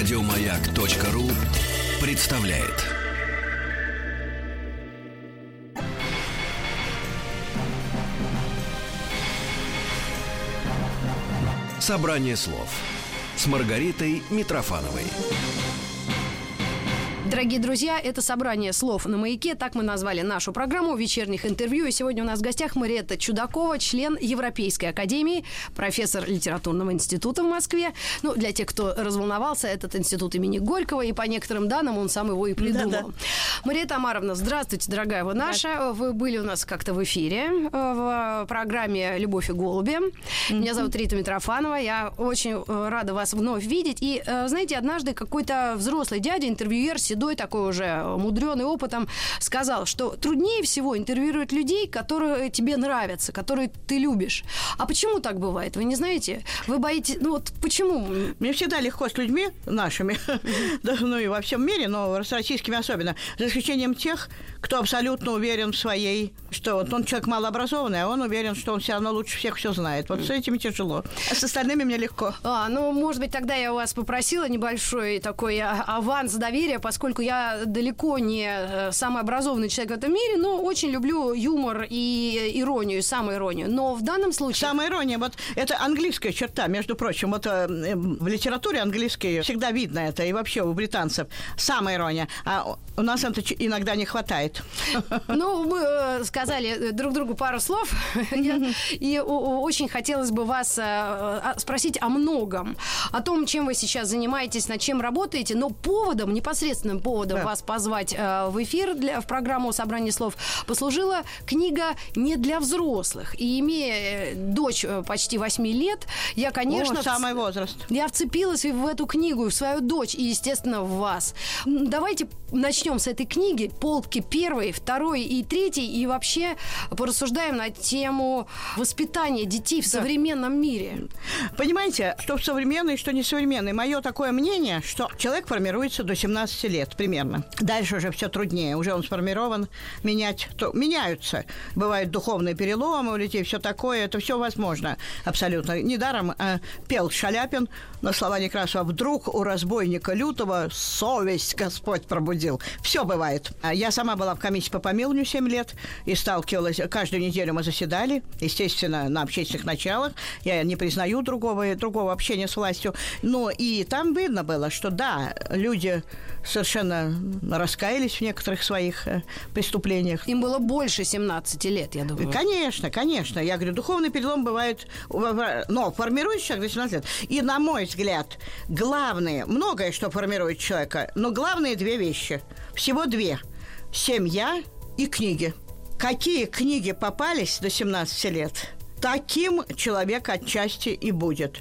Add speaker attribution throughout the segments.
Speaker 1: Радиомаяк.ру представляет. Собрание слов с Маргаритой Митрофановой.
Speaker 2: Дорогие друзья, это собрание слов на маяке. Так мы назвали нашу программу вечерних интервью. И сегодня у нас в гостях Мариетта Чудакова, член Европейской академии, профессор литературного института в Москве. Ну, для тех, кто разволновался, этот институт имени Горького, и по некоторым данным он сам его и придумал. Да, да. Мариетта Амаровна, здравствуйте, дорогая вы наша. Вы были у нас как-то в эфире э, в программе «Любовь и голуби». Mm-hmm. Меня зовут Рита Митрофанова. Я очень э, рада вас вновь видеть. И, э, знаете, однажды какой-то взрослый дядя, интервьюер, седой такой уже мудренный опытом, сказал, что труднее всего интервьюировать людей, которые тебе нравятся, которые ты любишь. А почему так бывает? Вы не знаете? Вы боитесь... Ну вот почему?
Speaker 3: Мне всегда легко с людьми нашими, ну и во всем мире, но с российскими особенно, за исключением тех, кто абсолютно уверен в своей, что вот он человек малообразованный, а он уверен, что он все равно лучше всех все знает. Вот с этими тяжело. А с остальными мне легко.
Speaker 2: А, ну, может быть, тогда я у вас попросила небольшой такой а, аванс доверия, поскольку я далеко не э, самый образованный человек в этом мире, но очень люблю юмор и иронию, самоиронию. Но в данном случае...
Speaker 3: Самоирония, вот это английская черта, между прочим. Вот э, в литературе английской всегда видно это, и вообще у британцев. Самоирония. А у нас это иногда не хватает.
Speaker 2: Ну, мы э, сказали друг другу пару слов, и очень хотелось бы вас спросить о многом, о том, чем вы сейчас занимаетесь, над чем работаете, но поводом, непосредственным поводом да. вас позвать э, в эфир для, в программу «Собрание слов» послужила книга не для взрослых. И имея э, дочь э, почти 8 лет, я, конечно...
Speaker 3: О, самый возраст.
Speaker 2: Я вцепилась в эту книгу, в свою дочь и, естественно, в вас. Давайте начнем с этой книги, полки первой, второй и третьей, и вообще порассуждаем на тему воспитания детей в да. современном мире.
Speaker 3: Понимаете, что современный, что не современный. Мое такое мнение, что человек формируется до 17 лет примерно. Дальше уже все труднее. Уже он сформирован. Менять, то меняются. Бывают духовные переломы у людей, все такое. Это все возможно абсолютно. Недаром э, пел Шаляпин на слова Некрасова «Вдруг у разбойника лютого совесть Господь пробудил». Все бывает. Я сама была в комиссии по помилованию 7 лет и сталкивалась. Каждую неделю мы заседали, естественно, на общественных началах. Я не признаю другого, другого общения с властью. Но и там видно было, что да, люди совершенно раскаялись в некоторых своих э, преступлениях.
Speaker 2: Им было больше 17 лет, я думаю.
Speaker 3: Конечно, конечно. Я говорю, духовный перелом бывает, но формирует человек до 17 лет. И, на мой взгляд, главное, многое, что формирует человека, но главные две вещи. Всего две. Семья и книги. Какие книги попались до 17 лет, таким человек отчасти и будет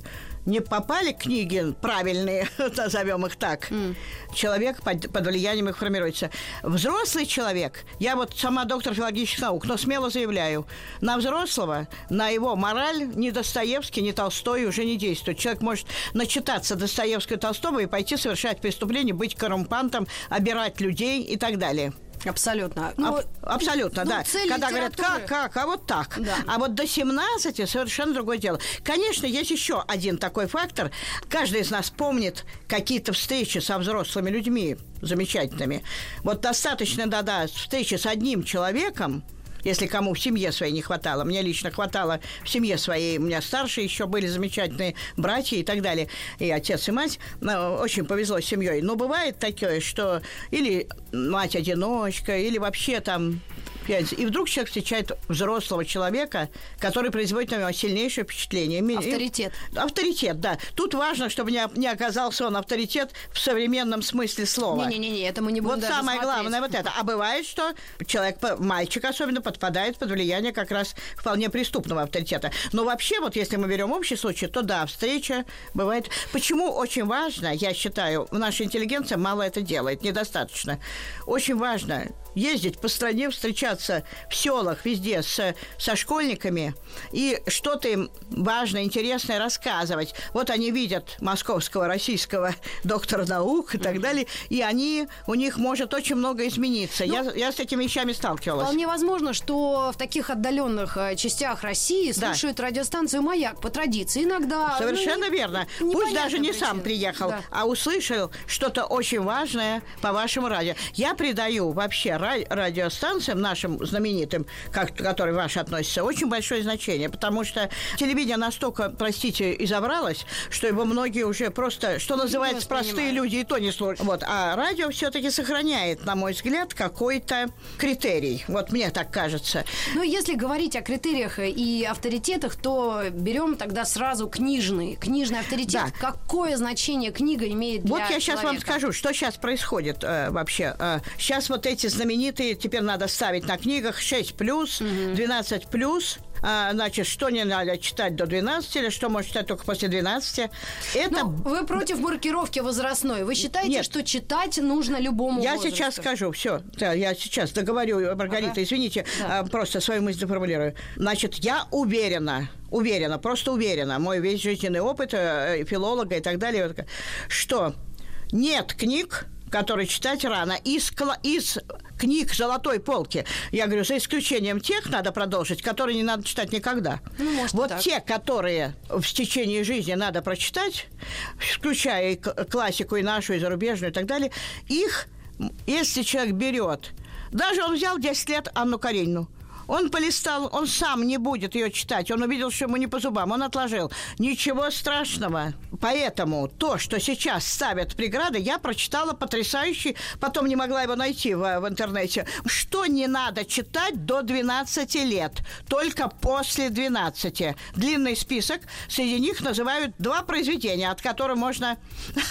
Speaker 3: не попали книги правильные, назовем их так, mm. человек под, под влиянием их формируется. Взрослый человек, я вот сама доктор филологических наук, но смело заявляю, на взрослого, на его мораль ни Достоевский, ни Толстой уже не действует. Человек может начитаться Достоевского и Толстого и пойти совершать преступление, быть коррумпантом, обирать людей и так далее.
Speaker 2: Абсолютно.
Speaker 3: Ну, Аб- абсолютно, ну, да. Когда говорят, как, как, а вот так. Да. А вот до 17 совершенно другое дело. Конечно, есть еще один такой фактор. Каждый из нас помнит какие-то встречи со взрослыми людьми замечательными. Вот достаточно, да-да, встречи с одним человеком, если кому в семье своей не хватало. Мне лично хватало в семье своей. У меня старшие еще были замечательные братья и так далее. И отец, и мать. Очень повезло с семьей. Но бывает такое, что или мать-одиночка, или вообще там пять. И вдруг человек встречает взрослого человека, который производит на него сильнейшее впечатление.
Speaker 2: Авторитет.
Speaker 3: Авторитет, да. Тут важно, чтобы не, не оказался он авторитет в современном смысле слова.
Speaker 2: Не-не-не, это мы не будем
Speaker 3: Вот самое
Speaker 2: смотреть.
Speaker 3: главное вот это. А бывает, что человек, мальчик особенно, подпадает под влияние как раз вполне преступного авторитета. Но вообще, вот если мы берем общий случай, то да, встреча бывает. Почему очень важно, я считаю, наша интеллигенция мало это делает, недостаточно. Очень важно ездить по стране, встречаться встречаться в селах везде с, со школьниками и что-то им важное, интересное рассказывать. Вот они видят московского, российского доктора наук и так далее, и они, у них может очень много измениться.
Speaker 2: Ну,
Speaker 3: я, я с этими вещами сталкивалась.
Speaker 2: Вполне возможно, что в таких отдаленных э, частях России
Speaker 3: Да.
Speaker 2: слушают радиостанцию «Маяк» по традиции. Иногда...
Speaker 3: Совершенно
Speaker 2: ну,
Speaker 3: верно. Пусть
Speaker 2: непонятно
Speaker 3: даже не сам
Speaker 2: причина.
Speaker 3: приехал,
Speaker 2: Да.
Speaker 3: а услышал что-то очень важное по вашему радио. Я придаю вообще ра- радиостанциям нашим знаменитым, как, к которым ваши относятся, очень большое значение, потому что телевидение настолько, простите, изобралось, что его многие уже просто, что называется, простые люди и то не слушают. Вот. А радио все-таки сохраняет, на мой взгляд, какой-то критерий. Вот мне так кажется.
Speaker 2: Ну, если говорить о критериях и авторитетах, то берем тогда сразу книжный, книжный авторитет.
Speaker 3: Да.
Speaker 2: Какое значение книга имеет для
Speaker 3: Вот я сейчас вам скажу, что сейчас происходит э, вообще. Э, сейчас вот эти знаменитые, теперь надо ставить на книгах 6 плюс, 12 плюс. А, значит, что не надо читать до 12, или что можно читать только после 12. Это
Speaker 2: Ну, вы против маркировки возрастной. Вы считаете,
Speaker 3: Нет.
Speaker 2: что читать нужно любому
Speaker 3: Я
Speaker 2: возрасту?
Speaker 3: сейчас скажу, все, я сейчас договорю, Маргарита,
Speaker 2: Ага.
Speaker 3: извините,
Speaker 2: Да.
Speaker 3: а, просто свою мысль доформулирую. Значит, я уверена, уверена, просто уверена, мой весь жизненный опыт э, филолога и так далее, что нет книг, которые читать рано, из, из книг золотой полки. Я говорю, за исключением тех надо продолжить, которые не надо читать никогда.
Speaker 2: Ну, может,
Speaker 3: вот
Speaker 2: так.
Speaker 3: те, которые в течение жизни надо прочитать, включая и классику, и нашу, и зарубежную, и так далее, их, если человек берет, даже он взял 10 лет Анну Каренину, он полистал, он сам не будет ее читать. Он увидел, что ему не по зубам. Он отложил. Ничего страшного. Поэтому то, что сейчас ставят преграды, я прочитала потрясающий, потом не могла его найти в, в интернете. Что не надо читать до 12 лет, только после 12. Длинный список. Среди них называют два произведения, от которых можно,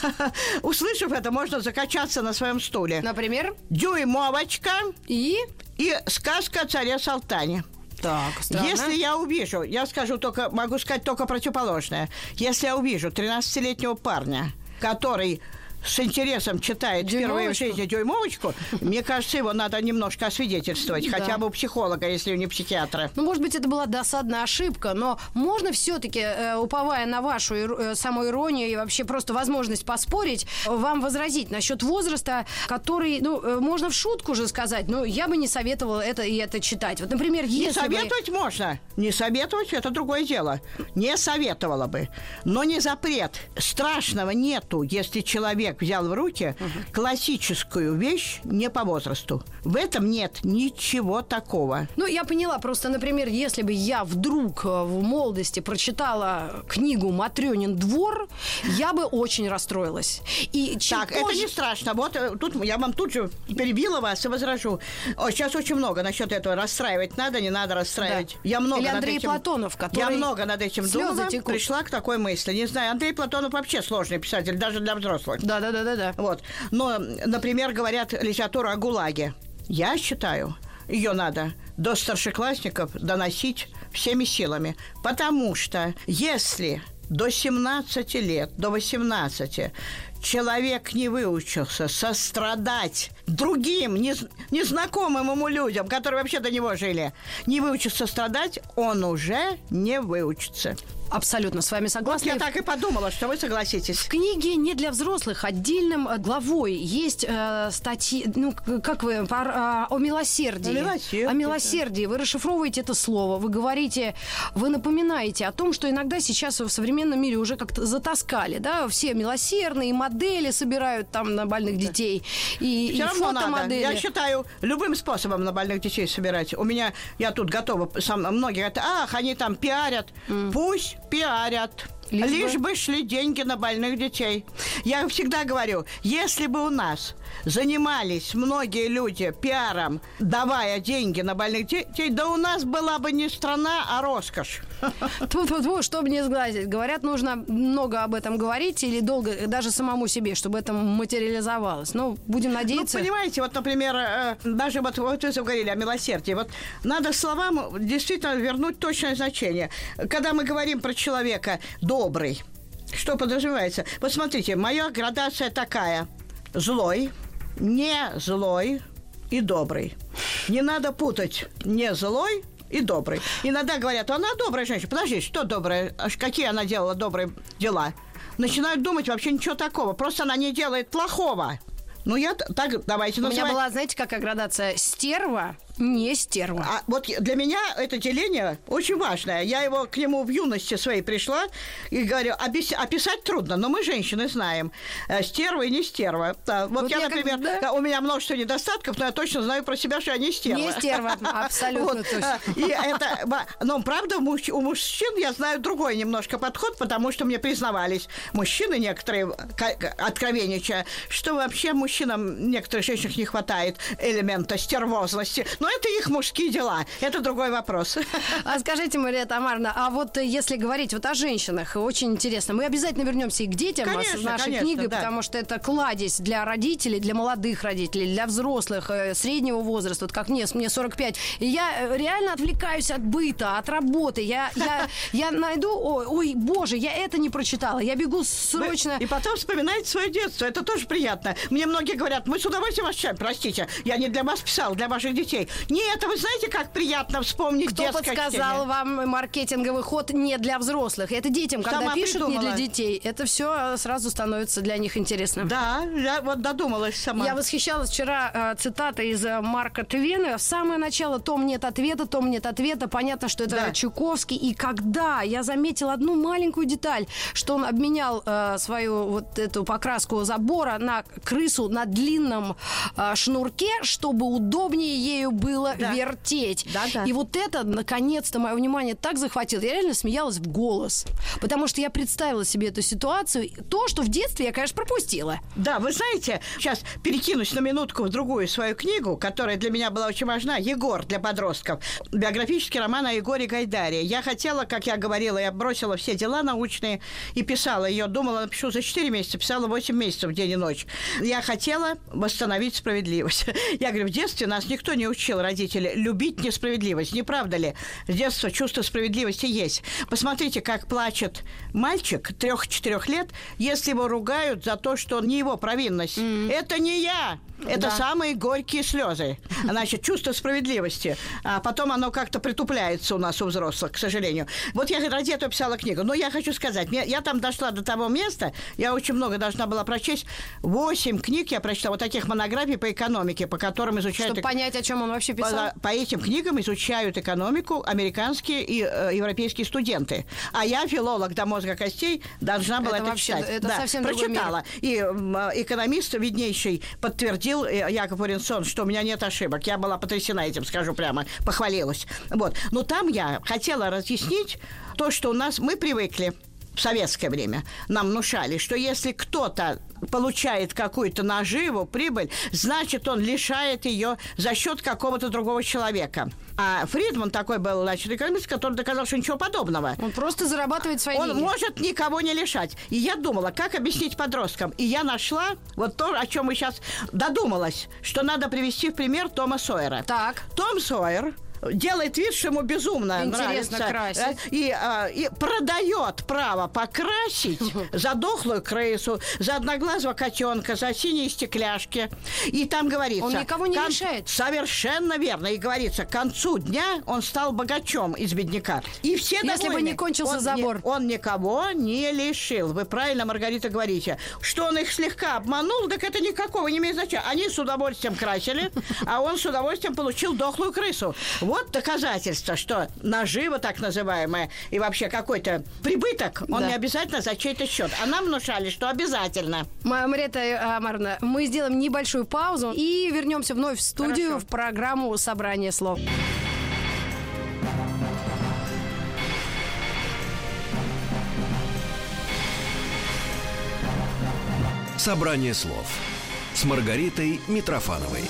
Speaker 3: услышав это, можно закачаться на своем стуле.
Speaker 2: Например?
Speaker 3: Дюймовочка
Speaker 2: И...
Speaker 3: и сказка о царе Салтане.
Speaker 2: Так, странно.
Speaker 3: Если я увижу, я скажу только, могу сказать только противоположное. Если я увижу 13-летнего парня, который с интересом читает впервые в жизни дюймовочку, мне кажется, его надо немножко освидетельствовать,
Speaker 2: Да.
Speaker 3: хотя бы у психолога, если не психиатра.
Speaker 2: Ну, может быть, это была досадная ошибка, но можно все-таки, уповая на вашу э, самоиронию и вообще просто возможность поспорить, э, вам возразить насчет возраста, который, ну, э, можно в шутку же сказать, но я бы не советовала это и это читать. Вот, например,
Speaker 3: Не
Speaker 2: если бы-
Speaker 3: советовать можно. Не советовать это другое дело. Не советовала бы. Но не запрет. Страшного нету, если человек взял в руки классическую вещь не по возрасту. В этом нет ничего такого.
Speaker 2: Ну, я поняла. Просто, например, если бы я вдруг э, в молодости прочитала книгу «Матрёнин двор», я бы очень расстроилась. И чем
Speaker 3: Так, это
Speaker 2: позже-
Speaker 3: не страшно. Вот э, тут я вам тут же перебила вас и возражу. О, сейчас очень много насчет этого. Расстраивать надо, не надо расстраивать.
Speaker 2: Да.
Speaker 3: Я много
Speaker 2: Или
Speaker 3: над
Speaker 2: Андрей
Speaker 3: этим,
Speaker 2: Платонов, который
Speaker 3: Я много над этим думала,
Speaker 2: текут.
Speaker 3: пришла к такой мысли. Не знаю, Андрей Платонов вообще сложный писатель, даже для взрослых.
Speaker 2: Да, да, да, да, да.
Speaker 3: Вот. Но, например, говорят литературу о ГУЛАГе. Я считаю, ее надо до старшеклассников доносить всеми силами. Потому что если до 17 лет, до 18 человек не выучился сострадать другим, нез- незнакомым ему людям, которые вообще до него жили, не выучился страдать, он уже не выучится.
Speaker 2: Абсолютно с вами
Speaker 3: Вот
Speaker 2: согласна.
Speaker 3: я так и подумала, что вы согласитесь.
Speaker 2: В книге не для взрослых отдельным э, главой есть э, статьи, ну как вы пар- а, о милосердии.
Speaker 3: О милосердии,
Speaker 2: О милосердии. Вы расшифровываете это слово, вы говорите, вы напоминаете о том, что иногда сейчас в современном мире уже как-то затаскали, да, все милосердные модели собирают там на больных детей и,
Speaker 3: Все
Speaker 2: и
Speaker 3: равно надо. Я считаю, любым способом на больных детей собирать. У меня, я тут готова, сам, многие говорят, ах, они там пиарят. Пусть пиарят.
Speaker 2: Лишь
Speaker 3: Лишь,
Speaker 2: бы-
Speaker 3: бы... шли деньги на больных детей. Я всегда говорю, если бы у нас занимались многие люди пиаром, давая деньги на больных детей, да у нас была бы не страна, а роскошь.
Speaker 2: Тьфу-тьфу-тьфу, чтобы не сглазить. Говорят, нужно много об этом говорить или долго, даже самому себе, чтобы это материализовалось. Ну, будем надеяться.
Speaker 3: Ну, понимаете, вот, например, э, даже вот, вот вы говорили о милосердии. Вот надо словам действительно вернуть точное значение. Когда мы говорим про человека добрый, что подразумевается? Вот смотрите, моя градация такая. Злой, не злой и добрый. Не надо путать не злой и добрый. Иногда говорят, она добрая женщина. Подожди, что добрая? Аж Какие она делала добрые дела? Начинают думать вообще ничего такого. Просто она не делает плохого. Ну, я так, давайте
Speaker 2: У меня
Speaker 3: называть.
Speaker 2: была, знаете, какая градация? Стерва, не стерва.
Speaker 3: А вот для меня это деление очень важное. Я его к нему в юности своей пришла и говорю, объяс- описать трудно, но мы, женщины, знаем. э, Стерва и не стерва. Да, вот,
Speaker 2: Вот
Speaker 3: я,
Speaker 2: я как-
Speaker 3: например,
Speaker 2: да.
Speaker 3: да, у меня множество недостатков, но я точно знаю про себя, что я не стерва.
Speaker 2: Не стерва, абсолютно точно.
Speaker 3: а, И это, но правда, у мужчин я знаю другой немножко подход, потому что мне признавались мужчины некоторые, ка- откровенничая, что вообще мужчинам, некоторых женщинах не хватает элемента стервозности. Но это их мужские дела. Это другой вопрос.
Speaker 2: А скажите, Мария Тамаровна, а вот если говорить вот о женщинах, очень интересно. Мы обязательно вернемся и к детям
Speaker 3: Конечно,
Speaker 2: с нашей
Speaker 3: конечно,
Speaker 2: книгой,
Speaker 3: да.
Speaker 2: потому что это кладезь для родителей, для молодых родителей, для взрослых, э, среднего возраста, вот как мне, мне 45. И я э, реально отвлекаюсь от быта, от работы. Я, я, я найду, ой, ой, боже, я это не прочитала. Я бегу срочно.
Speaker 3: И потом вспоминаете свое детство. Это тоже приятно. Мне многие говорят, мы с удовольствием вас читаем. Простите, я не для вас писал, для ваших детей. Нет, а вы знаете, как приятно вспомнить
Speaker 2: Кто подсказал вам маркетинговый ход не для взрослых? Это детям, когда
Speaker 3: Сама
Speaker 2: пишут не для
Speaker 3: придумала.
Speaker 2: детей, это все сразу становится для них интересно.
Speaker 3: Да, я вот додумалась сама.
Speaker 2: Я восхищалась вчера э, цитатой из э, Марка Твена. В самое начало «Том нет ответа, том нет ответа». Понятно, что это
Speaker 3: Да.
Speaker 2: Чуковский. И когда я заметила одну маленькую деталь, что он обменял э, свою вот эту покраску забора на крысу на длинном э, шнурке, чтобы удобнее ею было
Speaker 3: Да.
Speaker 2: вертеть.
Speaker 3: Да-да.
Speaker 2: И вот это, наконец-то, мое внимание так захватило. Я реально смеялась в голос. Потому что я представила себе эту ситуацию. То, что в детстве я, конечно, пропустила.
Speaker 3: Да, вы знаете, сейчас перекинусь на минутку в другую свою книгу, которая для меня была очень важна, «Егор» для подростков. Биографический роман о Егоре Гайдаре. Я хотела, как я говорила, я бросила все дела научные и писала ее. Думала, напишу за 4 месяца, писала 8 месяцев день и ночь. Я хотела восстановить справедливость. Я говорю, в детстве нас никто не учил, родители, любить несправедливость. Не правда ли? С детства чувство справедливости есть. Посмотрите, как плачет мальчик трех-четырех лет, если его ругают за то, что не его провинность. Это не я. Это
Speaker 2: Да.
Speaker 3: самые горькие слезы. Значит, чувство справедливости. А потом оно как-то притупляется у нас, у взрослых, к сожалению. Вот я ради этого писала книгу. Но я хочу сказать, мне- я там дошла до того места, я очень много должна была прочесть. Восемь книг я прочитала, вот таких монографий по экономике, по которым изучают...
Speaker 2: Чтобы
Speaker 3: эк-
Speaker 2: понять, о чем он вообще писал.
Speaker 3: по, по этим книгам изучают экономику американские и э, европейские студенты. А я, филолог до мозга костей, должна была
Speaker 2: Это
Speaker 3: это,
Speaker 2: вообще-
Speaker 3: читать.
Speaker 2: это
Speaker 3: да,
Speaker 2: совсем
Speaker 3: прочитала. И э, экономист виднейший подтвердил, э, Яков Уренсон, что у меня нет ошибок. Я была потрясена этим, скажу прямо, похвалилась. Вот. Но там я хотела разъяснить то, что у нас мы привыкли в советское время нам внушали, что если кто-то получает какую-то наживу, прибыль, значит, он лишает ее за счет какого-то другого человека. А Фридман такой был, значит, экономист, который доказал, что ничего подобного.
Speaker 2: Он просто зарабатывает свои
Speaker 3: Он
Speaker 2: деньги.
Speaker 3: может никого не лишать. И я думала, как объяснить подросткам. И я нашла вот то, о чем мы сейчас додумалась, что надо привести в пример Тома Сойера.
Speaker 2: Так.
Speaker 3: Том Сойер делает вид, что ему безумно
Speaker 2: Интересно
Speaker 3: нравится.
Speaker 2: красить.
Speaker 3: э, И, а, и продает право покрасить за дохлую крысу, за одноглазого котенка, за синие стекляшки. И там говорится...
Speaker 2: Он никого не
Speaker 3: кон-
Speaker 2: лишает.
Speaker 3: Совершенно верно. И говорится, к концу дня он стал богачом из бедняка. И все
Speaker 2: Если бы не кончился
Speaker 3: Он
Speaker 2: забор.
Speaker 3: он никого не лишил. Вы правильно, Маргарита, говорите. Что он их слегка обманул, так это никакого не имеет значения. Они с удовольствием красили, а он с удовольствием получил дохлую крысу. Вот доказательство, что нажива так называемая и вообще какой-то прибыток, он
Speaker 2: Да.
Speaker 3: не обязательно за чей-то счет. А нам внушали, что обязательно.
Speaker 2: Ма- Марета Амаровна, мы сделаем небольшую паузу и вернемся вновь в студию
Speaker 3: Хорошо.
Speaker 2: в программу «Собрание слов».
Speaker 1: Собрание слов с Маргаритой Митрофановой.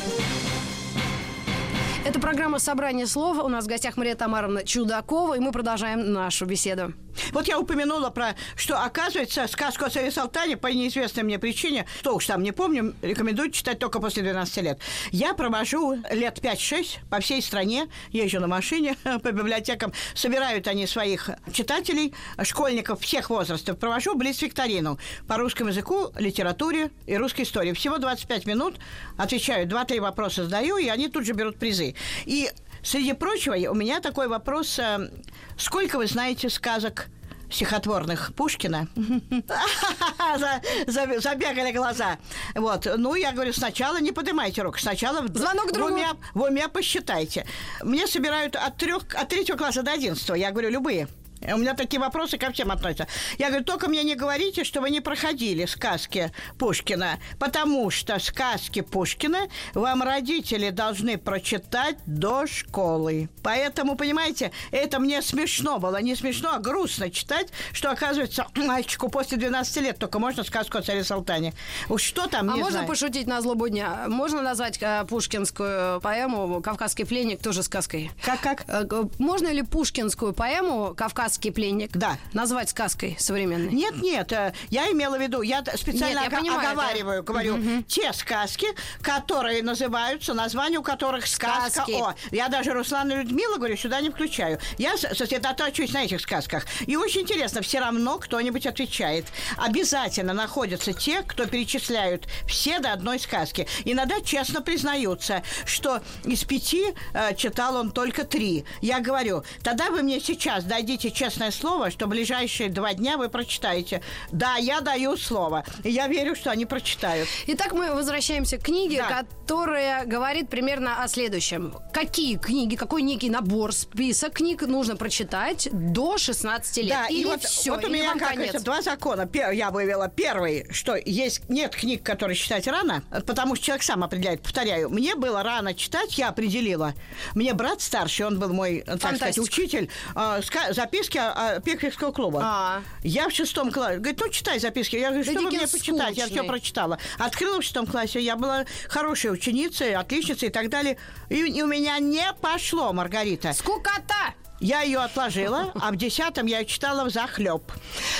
Speaker 2: Это программа «Собрание слов». У нас в гостях Мария Тамаровна Чудакова, и мы продолжаем нашу беседу.
Speaker 3: Вот я упомянула про, что, оказывается, сказку о царе Салтане по неизвестной мне причине, что уж там не помню, рекомендую читать только после 12 лет. Я провожу лет 5-6 по всей стране, езжу на машине по библиотекам, собирают они своих читателей, школьников всех возрастов, провожу блиц-викторину по русскому языку, литературе и русской истории. Всего 25 минут, отвечаю, 2-3 вопроса задаю, и они тут же берут призы. И, среди прочего, у меня такой вопрос. э, Сколько вы знаете сказок стихотворных Пушкина. За- за- Забегали глаза. Вот. Ну, я говорю, сначала не поднимайте руку, сначала
Speaker 2: Звонок
Speaker 3: в уме, в уме посчитайте. Мне собирают от трех, от третьего класса до одиннадцатого. Я говорю, любые. У меня такие вопросы ко всем относятся. Я говорю, только мне не говорите, что вы не проходили сказки Пушкина, потому что сказки Пушкина вам родители должны прочитать до школы. Поэтому, понимаете, это мне смешно было. Не смешно, а грустно читать, что, оказывается, мальчику после 12 лет только можно сказку о царе Салтане. Уж что там,
Speaker 2: А
Speaker 3: не
Speaker 2: можно
Speaker 3: знаю.
Speaker 2: пошутить на злобу дня? Можно назвать э, пушкинскую поэму «Кавказский пленник» тоже сказкой?
Speaker 3: Как-как?
Speaker 2: Э, Можно ли пушкинскую поэму «Кавказский пленник»
Speaker 3: Да.
Speaker 2: назвать сказкой современной?
Speaker 3: Нет, нет, э, я имела в виду, я специально
Speaker 2: Нет, я понимаю,
Speaker 3: оговариваю,
Speaker 2: это-
Speaker 3: говорю, те сказки, которые называются, название у которых сказка
Speaker 2: Сказки.
Speaker 3: о. Я даже Руслана и Людмила, говорю, сюда не включаю. Я сосредотачиваюсь на этих сказках. И очень интересно, все равно кто-нибудь отвечает. Обязательно находятся те, кто перечисляют все до одной сказки. Иногда честно признаются, что из пяти э, читал он только три. Я говорю, тогда вы мне сейчас дадите честное слово, что ближайшие два дня вы прочитаете. Да, я даю слово. И я верю, что они прочитают.
Speaker 2: Итак, мы возвращаемся к книге,
Speaker 3: Да.
Speaker 2: которая говорит примерно о следующем. Какие книги, какой некий набор, список книг нужно прочитать до 16 лет?
Speaker 3: Да,
Speaker 2: или
Speaker 3: и вот,
Speaker 2: все,
Speaker 3: вот у меня как
Speaker 2: конец?
Speaker 3: это, два закона. Я вывела первый, что есть нет книг, которые читать рано, потому что человек сам определяет. Повторяю, мне было рано читать, я определила. Мне брат старший, он был мой, так сказать,
Speaker 2: Фантастика.
Speaker 3: учитель, э, ска- записки Пекаревского клуба.
Speaker 2: А.
Speaker 3: Я в шестом классе. Говорит, ну читай записки. Я говорю,
Speaker 2: Да
Speaker 3: что вы
Speaker 2: Диккенс
Speaker 3: мне почитать? Я все прочитала. Открыла в шестом классе. Я была хорошей ученицей, отличницей и так далее. И, и у меня не пошло, Маргарита.
Speaker 2: Скукота!
Speaker 3: Я ее отложила, а в десятом я ее читала в захлеб.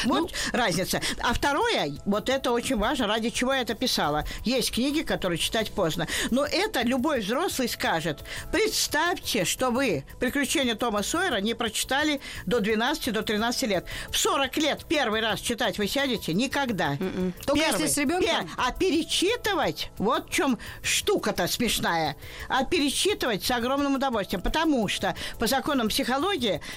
Speaker 3: Вот разница. А второе, вот это очень важно, ради чего я это писала. Есть книги, которые читать поздно. Но это любой взрослый скажет. Представьте, что вы «Приключения Тома Сойера» не прочитали до 12, до 13 лет. В 40 лет первый раз читать вы сядете? Никогда.
Speaker 2: М-м. Только если с ребенком?
Speaker 3: А перечитывать, вот в чем штука-то смешная. А перечитывать с огромным удовольствием, потому что по законам психологии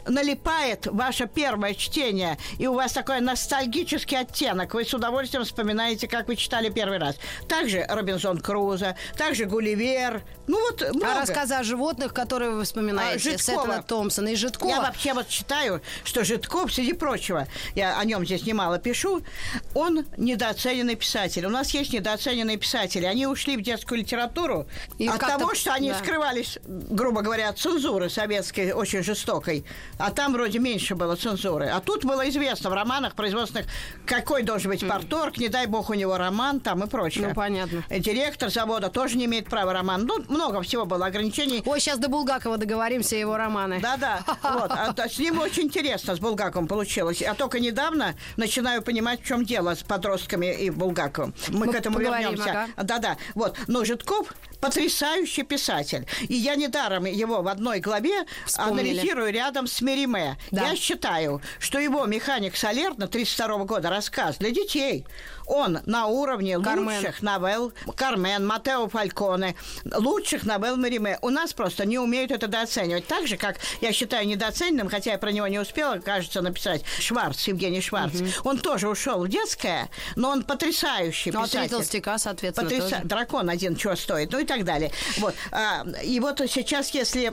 Speaker 3: налипает ваше первое чтение, и у вас такой ностальгический оттенок. Вы с удовольствием вспоминаете, как вы читали первый раз. Также Робинзон Крузо, также Гулливер. Ну вот много.
Speaker 2: А рассказы о животных, которые вы вспоминаете,
Speaker 3: А,
Speaker 2: Сеттона
Speaker 3: Житкова.
Speaker 2: Томпсона и Житкова.
Speaker 3: Я вообще вот считаю, что Житков, среди прочего, я о нем здесь немало пишу, он недооцененный писатель. У нас есть недооцененные писатели. Они ушли в детскую литературу
Speaker 2: И
Speaker 3: от того, что они
Speaker 2: да.
Speaker 3: скрывались, грубо говоря, от цензуры советской, очень жестокой. А там вроде меньше было цензуры. А тут было известно в романах производственных, какой должен быть порторг, не дай бог у него роман там и прочее.
Speaker 2: Ну, понятно.
Speaker 3: Директор завода тоже не имеет права роман. Ну, много всего было ограничений.
Speaker 2: Ой, сейчас до Булгакова договоримся, его романы.
Speaker 3: Да-да, вот. А, с ним очень интересно, с Булгаковым получилось. Я только недавно начинаю понимать, в чем дело с подростками и Булгаковым. Мы,
Speaker 2: Мы
Speaker 3: к этому вернемся.
Speaker 2: ага.
Speaker 3: Да-да, вот. Но Житков потрясающий писатель. И я недаром его в одной главе
Speaker 2: Вспомнили.
Speaker 3: анализирую рядом с Мериме.
Speaker 2: Да.
Speaker 3: Я считаю, что его «Механик Солерна» 32 года рассказ для детей. Он на уровне
Speaker 2: Кармен.
Speaker 3: лучших новелл Кармен, Матео Фальконе, лучших новелл Мериме. У нас просто не умеют это дооценивать. Так же, как я считаю недооцененным, хотя я про него не успела, кажется, написать, Шварц, Евгений Шварц. Он тоже ушел в детское, но он потрясающий
Speaker 2: Ну, а
Speaker 3: писатель.
Speaker 2: толстяка, соответственно,
Speaker 3: Потряса-. Дракон один чего стоит, ну и так далее. Вот. А, и вот сейчас, если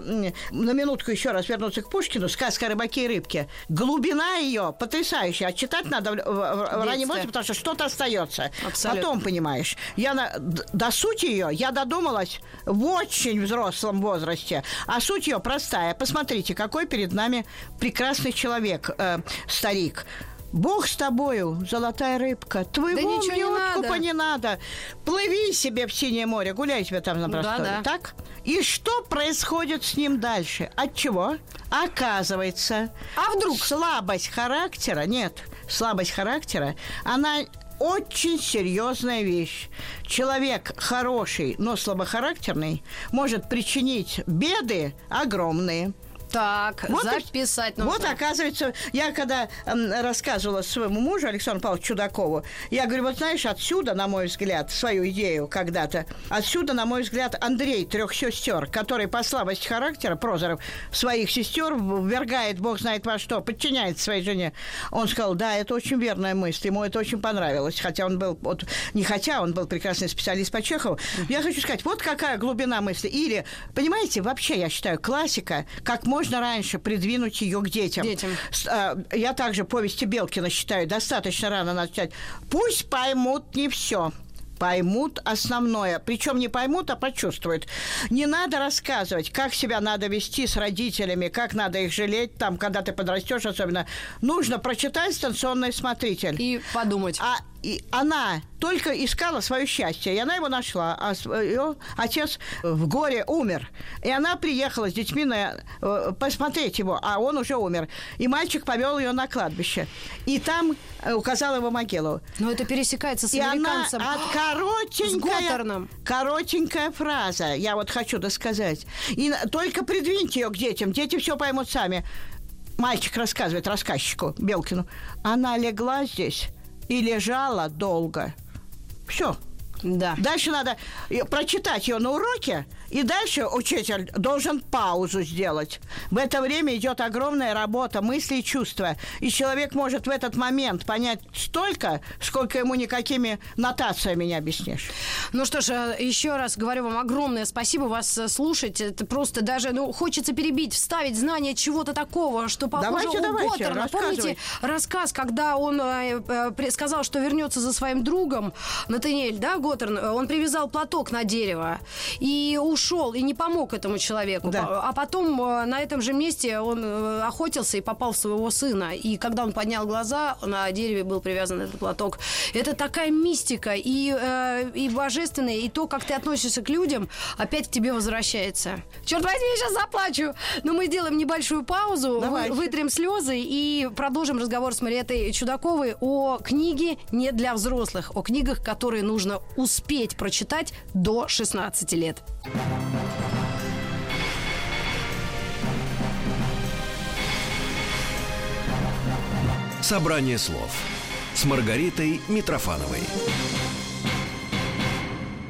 Speaker 3: на минутку еще раз вернуться к Пушкину, сказка о рыбаке и рыбке. Глубина ее потрясающая. А читать надо в, в- в- раннем возрасте, потому что что-то остается.
Speaker 2: Абсолютно.
Speaker 3: Потом, понимаешь, я на- до сути ее я додумалась в очень взрослом возрасте. А суть ее простая. Посмотрите, какой перед нами прекрасный человек, э, старик. Бог с тобою, золотая рыбка. Твоего
Speaker 2: не
Speaker 3: мне
Speaker 2: надо.
Speaker 3: откупа не надо. Плыви себе в синее море, гуляй себе там на просторе.
Speaker 2: Да-да.
Speaker 3: Так? И что происходит с ним дальше? От чего? Оказывается,
Speaker 2: А вдруг?
Speaker 3: слабость характера, нет, слабость характера, она очень серьезная вещь. Человек хороший, но слабохарактерный может причинить беды огромные.
Speaker 2: Так,
Speaker 3: Вот
Speaker 2: записать нужно.
Speaker 3: Вот, оказывается, я когда м, рассказывала своему мужу, Александру Павловичу Чудакову, я говорю, вот знаешь, отсюда, на мой взгляд, свою идею когда-то, отсюда, на мой взгляд, Андрей трех сестер, который по слабости характера Прозоров своих сестер ввергает, бог знает во что, подчиняет своей жене. Он сказал, да, это очень верная мысль, ему это очень понравилось, хотя он был, вот, не хотя, он был прекрасный специалист по Чехову. Я хочу сказать, вот какая глубина мысли. Или, понимаете, вообще, я считаю, классика, как можно раньше придвинуть ее к детям.
Speaker 2: Детям.
Speaker 3: А, Я также повести Белкина считаю, достаточно рано начать. Пусть поймут не все поймут основное. Причем не поймут, а почувствуют. Не надо рассказывать, как себя надо вести с родителями, как надо их жалеть, там, когда ты подрастешь особенно. Нужно прочитать станционный смотритель.
Speaker 2: И подумать.
Speaker 3: А и она только искала свое счастье, и она его нашла. А с- ее отец в горе умер. И она приехала с детьми на, э, посмотреть его, а он уже умер. И мальчик повел ее на кладбище. И там э, указал его могилу.
Speaker 2: Но это пересекается с
Speaker 3: И она
Speaker 2: американцем.
Speaker 3: от
Speaker 2: С
Speaker 3: коротенькая, коротенькая фраза, я вот хочу досказать. И только придвиньте ее к детям, дети все поймут сами. Мальчик рассказывает рассказчику Белкину. Она легла здесь и лежала долго. Все.
Speaker 2: Да.
Speaker 3: Дальше надо прочитать ее на уроке, и дальше учитель должен паузу сделать. В это время идет огромная работа мысли и чувства. И человек может в этот момент понять столько, сколько ему никакими нотациями не объяснишь.
Speaker 2: Ну что ж, э, еще раз говорю вам огромное спасибо вас э, слушать. Это просто даже, ну, хочется перебить, вставить знание чего-то такого, что похоже
Speaker 3: Давайте,
Speaker 2: у
Speaker 3: давайте,
Speaker 2: Готтерна. Помните рассказ, когда он э, э, сказал, что вернется за своим другом, Натаниэль, да, Готтерн, он привязал платок на дерево и ушел, и не помог этому человеку.
Speaker 3: Да.
Speaker 2: А потом э, на этом же месте он э, охотился и попал в своего сына. И когда он поднял глаза, на дереве был привязан этот платок. Это такая мистика и, э, и божественная, и то, как ты относишься к людям, опять к тебе возвращается. Черт возьми, я сейчас заплачу. Но мы сделаем небольшую паузу,
Speaker 3: Давайте.
Speaker 2: вытрем слезы и продолжим разговор с Мариэтой Чудаковой о книге не для взрослых, о книгах, которые нужно успеть прочитать до 16 лет.
Speaker 1: Собрание слов с Маргаритой Митрофановой.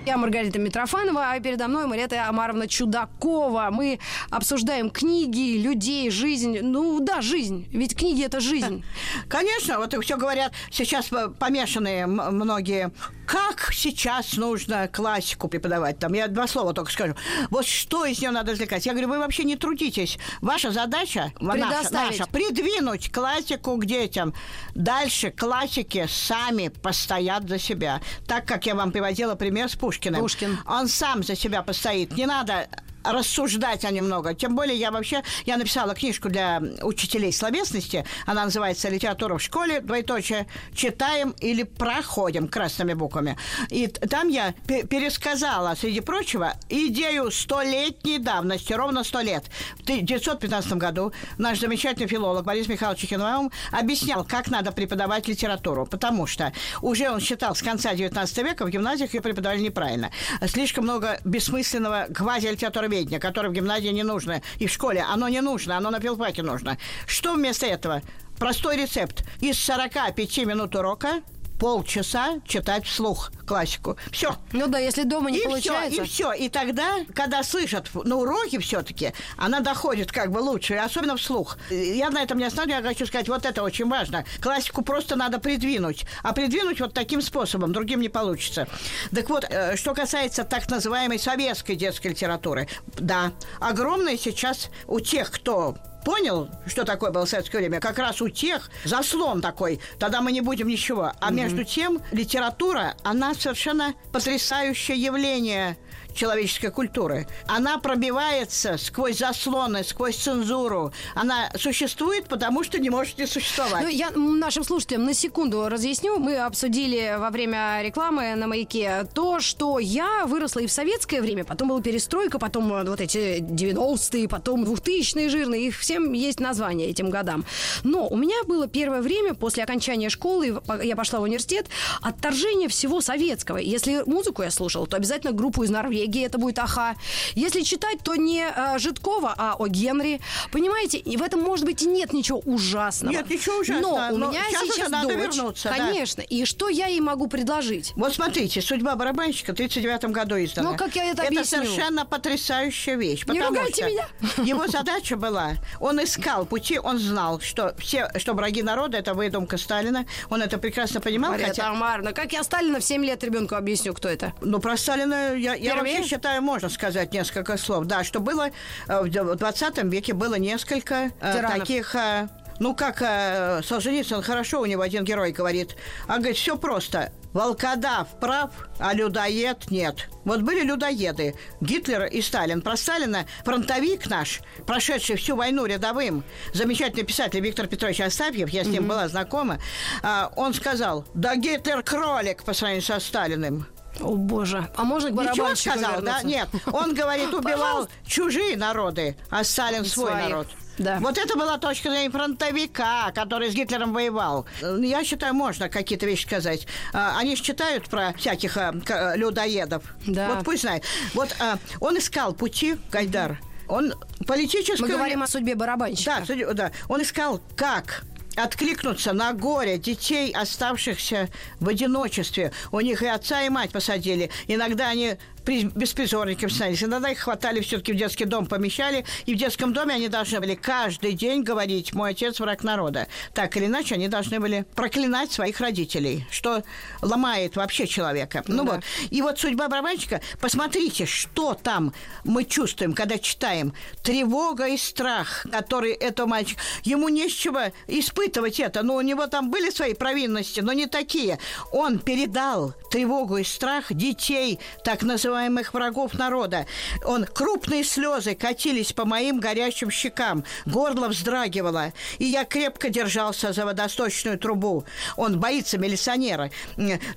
Speaker 2: Я Маргарита Митрофанова, а передо мной Мария Амаровна Чудакова. Мы обсуждаем книги, людей, жизнь. Ну да, жизнь. Ведь книги это жизнь.
Speaker 3: Конечно, вот все говорят, сейчас помешанные многие, как сейчас нужно классику преподавать. Там я два слова только скажу. Вот что из нее надо извлекать? Я говорю, вы вообще не трудитесь. Ваша задача, наша, наша, придвинуть классику к детям. Дальше классики сами постоят за себя. Так, как я вам приводила пример с Пушкиным.
Speaker 2: Пушкин.
Speaker 3: Он сам за себя постоит. Не надо рассуждать о нем много. Тем более я вообще, я написала книжку для учителей словесности. Она называется «Литература в школе», двоеточие, читаем или проходим красными буквами. И там я пе- пересказала, среди прочего, идею столетней давности, ровно сто лет. В 1915 году наш замечательный филолог Борис Михайлович Чехиновым объяснял, как надо преподавать литературу, потому что уже он считал с конца 19 века в гимназиях ее преподавали неправильно. Слишком много бессмысленного квази-литературоведения, которое в гимназии не нужно, и в школе оно не нужно, оно на филфаке нужно. Что вместо этого? Простой рецепт. Из 45 минут урока полчаса читать вслух классику. Все.
Speaker 2: Ну да, если дома не
Speaker 3: И
Speaker 2: получается.
Speaker 3: все, и все. И тогда, когда слышат на уроке все-таки, она доходит как бы лучше, особенно вслух. Я на этом не остановлюсь, я хочу сказать, вот это очень важно. Классику просто надо придвинуть. А придвинуть вот таким способом, другим не получится. Так вот, э, что касается так называемой советской детской литературы, да, огромное сейчас у тех, кто понял, что такое было советское время, как раз у тех заслон такой, тогда мы не будем ничего. А между тем, литература, она совершенно потрясающее явление человеческой культуры. Она пробивается сквозь заслоны, сквозь цензуру. Она существует, потому что не может не существовать.
Speaker 2: Ну, я нашим слушателям на секунду разъясню. Мы обсудили во время рекламы на маяке то, что я выросла и в советское время, потом была перестройка, потом вот эти 90-е, потом 2000-е жирные, их всем есть название этим годам. Но у меня было первое время после окончания школы, я пошла в университет, отторжение всего советского. Если музыку я слушала, то обязательно группу из Норвегии Норвегии, это будет Аха. Если читать, то не э, Житкова, а о Генри. Понимаете, и в этом, может быть, и нет ничего ужасного.
Speaker 3: Нет, ничего ужасного.
Speaker 2: Но у
Speaker 3: но
Speaker 2: меня
Speaker 3: сейчас
Speaker 2: сейчас
Speaker 3: надо
Speaker 2: дочь.
Speaker 3: вернуться, да.
Speaker 2: Конечно. И что я ей могу предложить?
Speaker 3: Вот смотрите, «Судьба барабанщика» в 1939 году издана.
Speaker 2: Ну, как я это
Speaker 3: Это
Speaker 2: объясню?
Speaker 3: совершенно потрясающая вещь.
Speaker 2: Не ругайте меня.
Speaker 3: Его задача была, он искал пути, он знал, что все, что враги народа – это выдумка Сталина. Он это прекрасно понимал,
Speaker 2: Мария
Speaker 3: хотя...
Speaker 2: Тамаровна, как я Сталина в 7 лет ребенку объясню, кто это?
Speaker 3: Ну, про Сталина я, я
Speaker 2: Первее?
Speaker 3: Вообще считаю, можно сказать несколько слов. Да, что было э, в 20 веке было несколько э,
Speaker 2: Тиранов.
Speaker 3: таких... э, ну, как э, Солженицын, хорошо, у него один герой говорит. А говорит, все просто. Волкодав прав, а людоед нет. Вот были людоеды. Гитлер и Сталин. Про Сталина фронтовик наш, прошедший всю войну рядовым, замечательный писатель Виктор Петрович Остапьев, я с ним была знакома, а, он сказал, да Гитлер кролик по сравнению со Сталиным.
Speaker 2: О, боже. А можно к
Speaker 3: Ничего
Speaker 2: барабанщику
Speaker 3: сказал, да?
Speaker 2: вернуться?
Speaker 3: Нет, он говорит, убивал чужие народы, а Сталин свой
Speaker 2: Своих.
Speaker 3: народ.
Speaker 2: Да.
Speaker 3: Вот это была точка зрения фронтовика, который с Гитлером воевал. Я считаю, можно какие-то вещи сказать. А, Они же читают про всяких а, людоедов.
Speaker 2: Да.
Speaker 3: Вот пусть знают. Вот а, он искал пути, Гайдар. Он политическую...
Speaker 2: Мы говорим о судьбе барабанщика.
Speaker 3: Да, судя- да. Он искал, как откликнуться на горе детей, оставшихся в одиночестве. У них и отца, и мать посадили. Иногда они беспризорниками становились. Иногда их хватали все-таки в детский дом, помещали. И в детском доме они должны были каждый день говорить «мой отец враг народа». Так или иначе, они должны были проклинать своих родителей, что ломает вообще человека. Ну,
Speaker 2: да.
Speaker 3: вот. И вот судьба барабанщика, посмотрите, что там мы чувствуем, когда читаем. Тревога и страх, который этого мальчика... Ему не с чего испытывать это. Ну, у него там были свои провинности, но не такие. Он передал тревогу и страх детей, так называемых врагов народа. Он крупные слезы катились по моим горящим щекам. Горло вздрагивало. И я крепко держался за водосточную трубу. Он боится милиционера.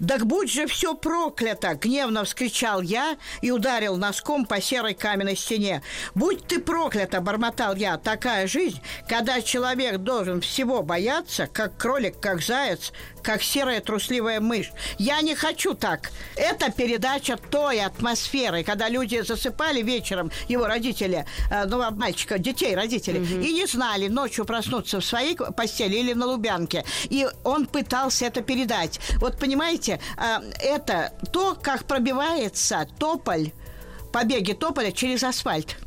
Speaker 3: «Так будь же все проклято!» — гневно вскричал я и ударил носком по серой каменной стене. «Будь ты проклята!» — бормотал я. «Такая жизнь, когда человек должен всего бояться, как кролик, как заяц, как серая трусливая мышь. Я не хочу так. Это передача той атмосферы, когда люди засыпали вечером, его родители, э, ну, а мальчика, детей, родителей, и не знали ночью проснуться в своей постели или на Лубянке. И он пытался это передать. Вот понимаете, э, это то, как пробивается тополь, побеги тополя через асфальт.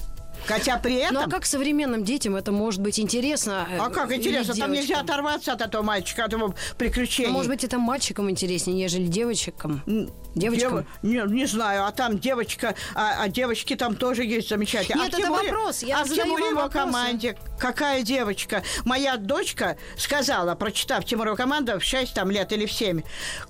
Speaker 3: Хотя при этом...
Speaker 2: Ну а как современным детям это может быть интересно? э,
Speaker 3: А как интересно, там нельзя оторваться от этого мальчика, от его приключений.
Speaker 2: А Может быть, это мальчикам интереснее, нежели девочкам? Девочкам?
Speaker 3: Дева- Не, не знаю, а там девочка, а, а девочки там тоже есть замечательные.
Speaker 2: Нет,
Speaker 3: а
Speaker 2: это
Speaker 3: Тимуре-
Speaker 2: вопрос, я
Speaker 3: а в
Speaker 2: задаю вам
Speaker 3: Тимуре его
Speaker 2: вопросы.
Speaker 3: команде какая девочка? Моя дочка сказала, прочитав Тимурова команду в 6 там, лет или в 7,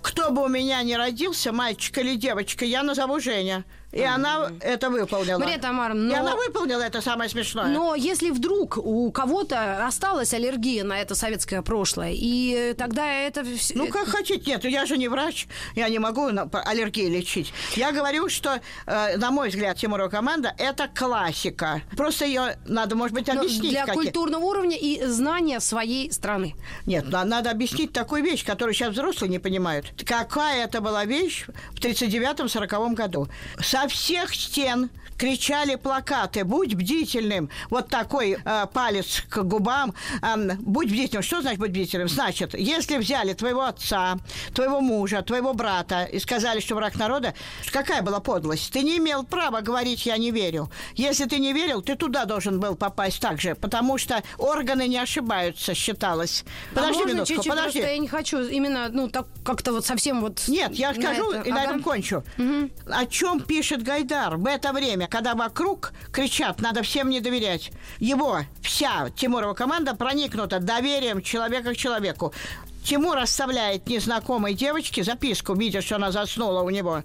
Speaker 3: кто бы у меня не родился, мальчик или девочка, я назову Женя. И она это выполнила.
Speaker 2: Мария Тамаровна,
Speaker 3: И
Speaker 2: но-
Speaker 3: она выполнила это самое смешное.
Speaker 2: Но если вдруг у кого-то осталась аллергия на это советское прошлое, и тогда это...
Speaker 3: Ну, как хотите. Нет, я же не врач, я не могу по- аллергии лечить. Я говорю, что, э, на мой взгляд, Тимурова команда – это классика. Просто ее надо, может быть,
Speaker 2: Ну,
Speaker 3: объяснить.
Speaker 2: для
Speaker 3: какие-
Speaker 2: культурного уровня и знания своей страны.
Speaker 3: Нет, на- надо объяснить такую вещь, которую сейчас взрослые не понимают. Какая это была вещь в 39-40 году. Со всех стен кричали плакаты «Будь бдительным». Вот такой э, палец к губам. Эм, «Будь бдительным». Что значит «будь бдительным»? Значит, если взяли твоего отца, твоего мужа, твоего брата и сказали, что враг народа, какая была подлость? Ты не имел права говорить «я не верю». Если ты не верил, ты туда должен был попасть также, потому что органы не ошибаются, считалось. Подожди
Speaker 2: а
Speaker 3: минутку,
Speaker 2: чуть-чуть,
Speaker 3: подожди.
Speaker 2: я не хочу именно, ну, так как-то вот совсем вот...
Speaker 3: Нет, я
Speaker 2: на
Speaker 3: скажу
Speaker 2: это.
Speaker 3: и на
Speaker 2: Ага.
Speaker 3: этом кончу. О чем пишет Гайдар в это время, когда вокруг кричат, надо всем не доверять. Его вся Тимурова команда проникнута доверием человека к человеку. Тимур оставляет незнакомой девочке записку, видя, что она заснула у него.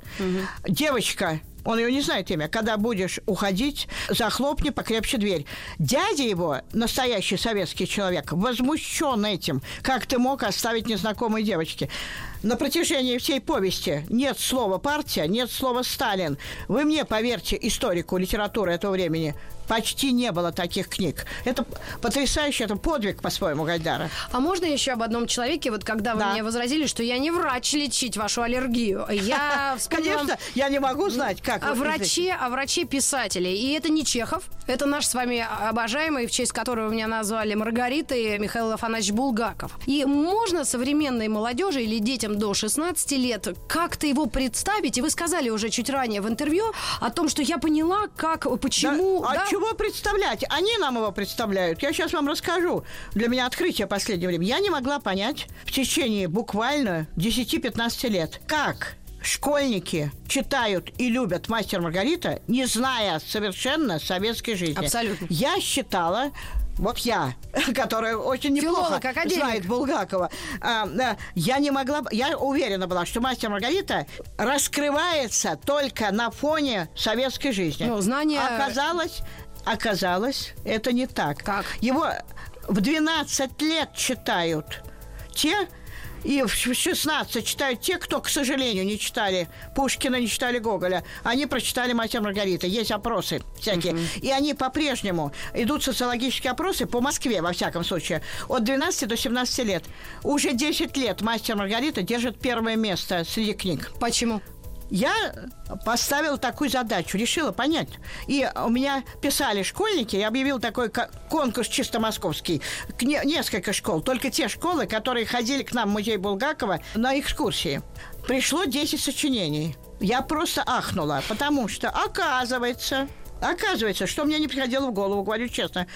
Speaker 3: Девочка, он ее не знает имя. Когда будешь уходить, захлопни покрепче дверь. Дядя его, настоящий советский человек, возмущен этим. Как ты мог оставить незнакомой девочке? На протяжении всей повести нет слова «партия», нет слова «Сталин». Вы мне поверьте, историку литературы этого времени, Почти не было таких книг. Это потрясающе, это подвиг, по-своему, Гайдара.
Speaker 2: А можно еще об одном человеке? Вот когда вы
Speaker 3: Да.
Speaker 2: мне возразили, что я не врач лечить вашу аллергию. Я вспомнила
Speaker 3: Конечно, я не могу знать, как...
Speaker 2: о враче, о враче писателе. И это не Чехов. Это наш с вами обожаемый, в честь которого меня назвали Маргаритой, Михаил Афанасьевич Булгаков. И можно современной молодежи или детям до 16 лет как-то его представить? И вы сказали уже чуть ранее в интервью о том, что я поняла, как,
Speaker 3: Да,
Speaker 2: почему...
Speaker 3: а
Speaker 2: да,
Speaker 3: чего представлять? Они нам его представляют. Я сейчас вам расскажу. Для меня открытие последнего времени. Я не могла понять в течение буквально 10-15 лет, как школьники читают и любят «Мастер Маргарита», не зная совершенно советской жизни.
Speaker 2: Абсолютно.
Speaker 3: Я считала, вот я, которая очень
Speaker 2: Филолог,
Speaker 3: неплохо
Speaker 2: академик.
Speaker 3: знает Булгакова, а, да, я не могла, я уверена была, что «Мастер Маргарита» раскрывается только на фоне советской жизни.
Speaker 2: Ну, знания-
Speaker 3: Оказалось, оказалось, это не так.
Speaker 2: Как?
Speaker 3: Его в 12 лет читают те, и в 16 читают те, кто, к сожалению, не читали Пушкина, не читали Гоголя. Они прочитали «Мастер Маргарита». Есть опросы всякие. И они по-прежнему идут социологические опросы по Москве, во всяком случае, от 12 до 17 лет. Уже 10 лет «Мастер Маргарита» держит первое место среди книг.
Speaker 2: Почему?
Speaker 3: Я поставила такую задачу, решила понять. И у меня писали школьники, я объявил такой ко- конкурс чисто московский. Несколько школ, только те школы, которые ходили к нам в музей Булгакова на экскурсии. Пришло 10 сочинений. Я просто ахнула, потому что, оказывается, Оказывается, что мне не приходило в голову, говорю честно,